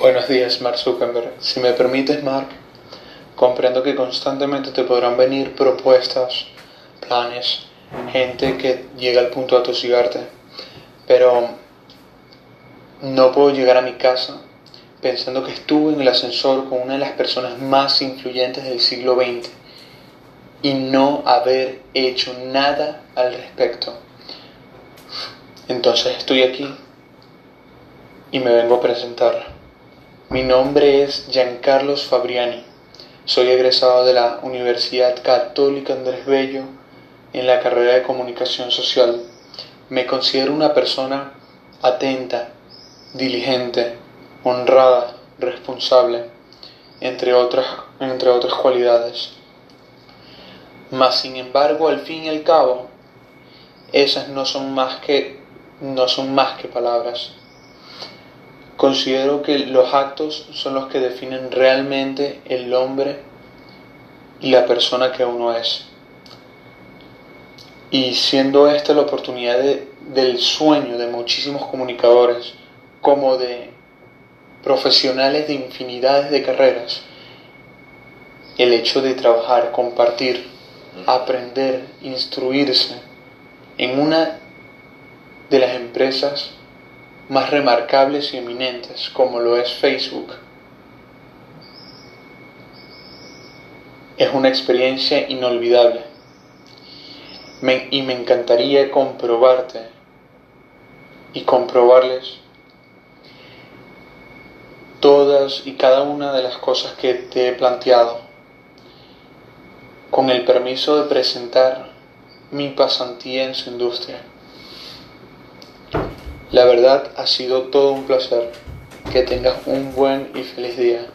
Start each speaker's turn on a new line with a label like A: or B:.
A: Buenos días, Mark Zuckerberg. Si me permites, Mark, comprendo que constantemente te podrán venir propuestas, planes, gente que llega al punto de atosigarte, pero no puedo llegar a mi casa pensando que estuve en el ascensor con una de las personas más influyentes del siglo XX y no haber hecho nada al respecto. Entonces estoy aquí y me vengo a presentar. Mi nombre es Giancarlos Fabriani. Soy egresado de la Universidad Católica Andrés Bello en la carrera de Comunicación Social. Me considero una persona atenta, diligente, honrada, responsable, entre otras, entre otras cualidades. Mas, sin embargo, al fin y al cabo, esas no son más que, no son más que palabras Considero que los actos son los que definen realmente el hombre y la persona que uno es. Y siendo esta la oportunidad del sueño de muchísimos comunicadores, como de profesionales de infinidades de carreras, el hecho de trabajar, compartir, aprender, instruirse en una de las empresas más remarcables y eminentes como lo es Facebook. Es una experiencia inolvidable y me encantaría comprobarte y comprobarles todas y cada una de las cosas que te he planteado con el permiso de presentar mi pasantía en su industria. La verdad ha sido todo un placer. Que tengas un buen y feliz día.